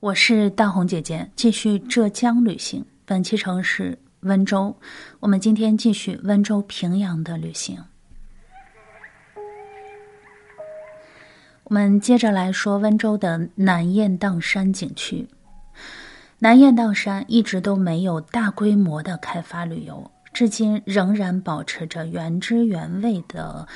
我是大红姐姐，继续浙江旅行。本期城市温州，我们今天继续温州平阳的旅行。我们接着来说温州的南雁荡山景区。南雁荡山一直都没有大规模的开发旅游，至今仍然保持着原汁原味的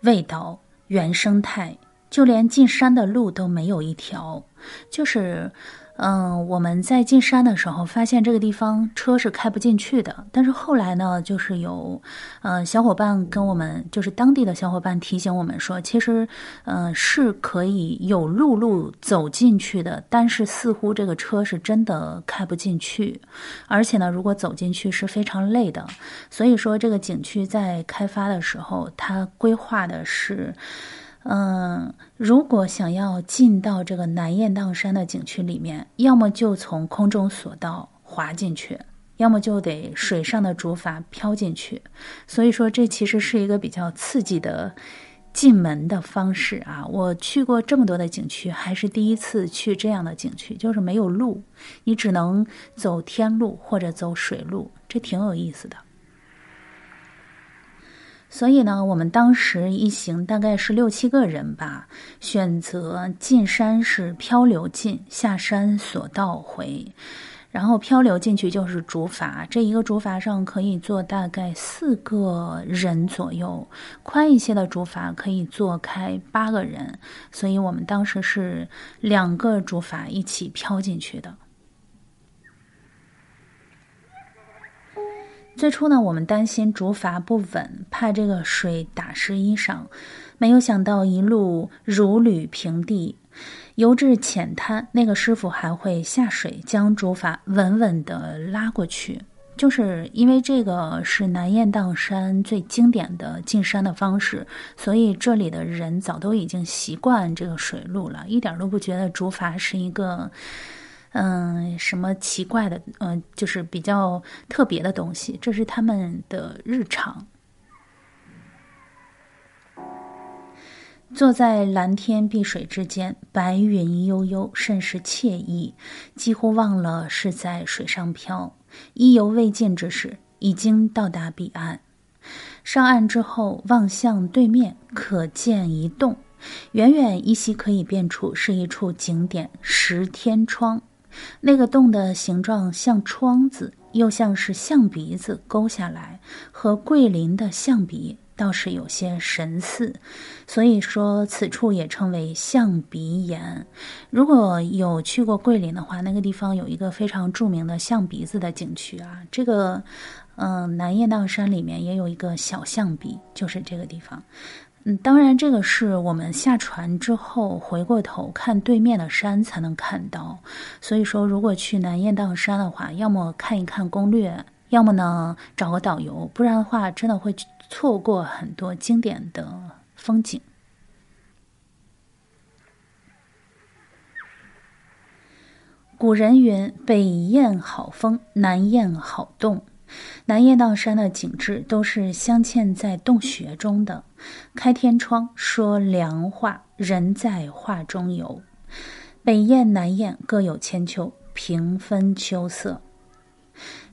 味道、原生态。就连进山的路都没有一条，就是，嗯，我们在进山的时候发现这个地方车是开不进去的。但是后来呢，就是有，呃，小伙伴跟我们，就是当地的小伙伴提醒我们说，其实，嗯，是可以有陆路走进去的，但是似乎这个车是真的开不进去，而且呢，如果走进去是非常累的。所以说，这个景区在开发的时候，它规划的是。嗯，如果想要进到这个南雁荡山的景区里面，要么就从空中索道滑进去，要么就得水上的竹筏漂进去。所以说，这其实是一个比较刺激的进门的方式啊！我去过这么多的景区，还是第一次去这样的景区，就是没有路，你只能走天路或者走水路，这挺有意思的。所以呢，我们当时一行大概是六七个人吧，选择进山是漂流进，下山索道回。然后漂流进去就是竹筏，这一个竹筏上可以坐大概四个人左右，宽一些的竹筏可以坐开八个人。所以我们当时是两个竹筏一起漂进去的。最初呢，我们担心竹筏不稳，怕这个水打湿衣裳，没有想到一路如履平地，游至浅滩，那个师傅还会下水将竹筏稳稳地拉过去。就是因为这个是南雁荡山最经典的进山的方式，所以这里的人早都已经习惯这个水路了，一点都不觉得竹筏是一个。嗯，什么奇怪的？嗯，就是比较特别的东西，这是他们的日常。坐在蓝天碧水之间，白云悠悠，甚是惬意，几乎忘了是在水上漂。意犹未尽之时，已经到达彼岸。上岸之后，望向对面，可见一洞，远远依稀可以辨出是一处景点——石天窗。那个洞的形状像窗子，又像是象鼻子勾下来，和桂林的象鼻倒是有些神似，所以说此处也称为象鼻岩。如果有去过桂林的话，那个地方有一个非常著名的象鼻子的景区啊。这个，嗯，南雁荡山里面也有一个小象鼻，就是这个地方。嗯，当然，这个是我们下船之后回过头看对面的山才能看到。所以说，如果去南雁荡山的话，要么看一看攻略，要么呢找个导游，不然的话真的会错过很多经典的风景。古人云：“北雁好风，南雁好洞。”南雁荡山的景致都是镶嵌在洞穴中的。开天窗说凉话，人在画中游。北雁南雁各有千秋，平分秋色。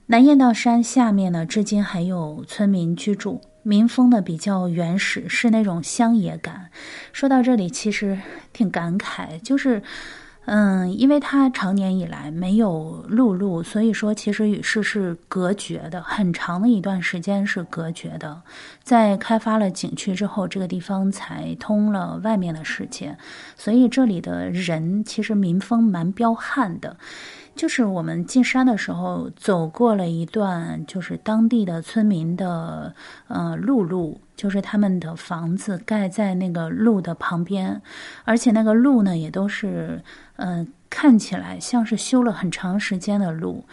南雁荡山下面呢，至今还有村民居住，民风呢比较原始，是那种乡野感。说到这里，其实挺感慨，就是。嗯，因为他长年以来没有陆路，所以说其实与世是隔绝的，很长的一段时间是隔绝的。在开发了景区之后，这个地方才通了外面的世界，所以这里的人其实民风蛮彪悍的。就是我们进山的时候，走过了一段，就是当地的村民的呃路路，就是他们的房子盖在那个路的旁边，而且那个路呢也都是嗯看起来像是修了很长时间的路，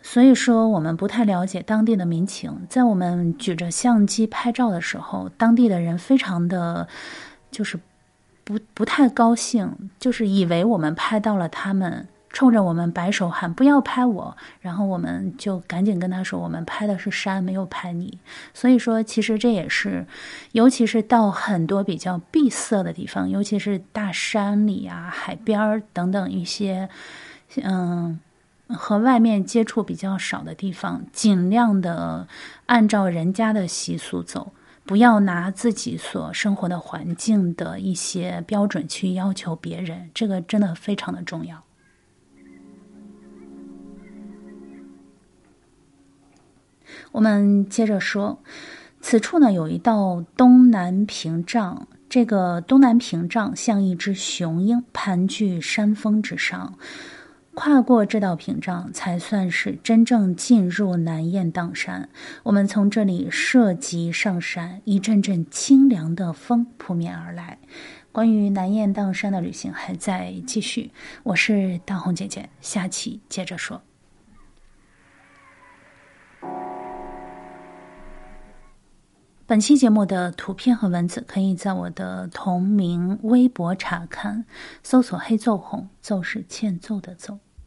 所以说我们不太了解当地的民情。在我们举着相机拍照的时候，当地的人非常的，就是不不太高兴，就是以为我们拍到了他们。冲着我们摆手喊不要拍我，然后我们就赶紧跟他说，我们拍的是山，没有拍你。所以说，其实这也是，尤其是到很多比较闭塞的地方，尤其是大山里啊、海边儿等等一些，嗯，和外面接触比较少的地方，尽量的按照人家的习俗走，不要拿自己所生活的环境的一些标准去要求别人，这个真的非常的重要。我们接着说，此处呢有一道东南屏障，这个东南屏障像一只雄鹰盘踞山峰之上，跨过这道屏障才算是真正进入南雁荡山。我们从这里涉及上山，一阵阵清凉的风扑面而来。关于南雁荡山的旅行还在继续，我是大红姐姐，下期接着说。本期节目的图片和文字可以在我的同名微博查看，搜索“黑奏红”，奏是欠揍的奏。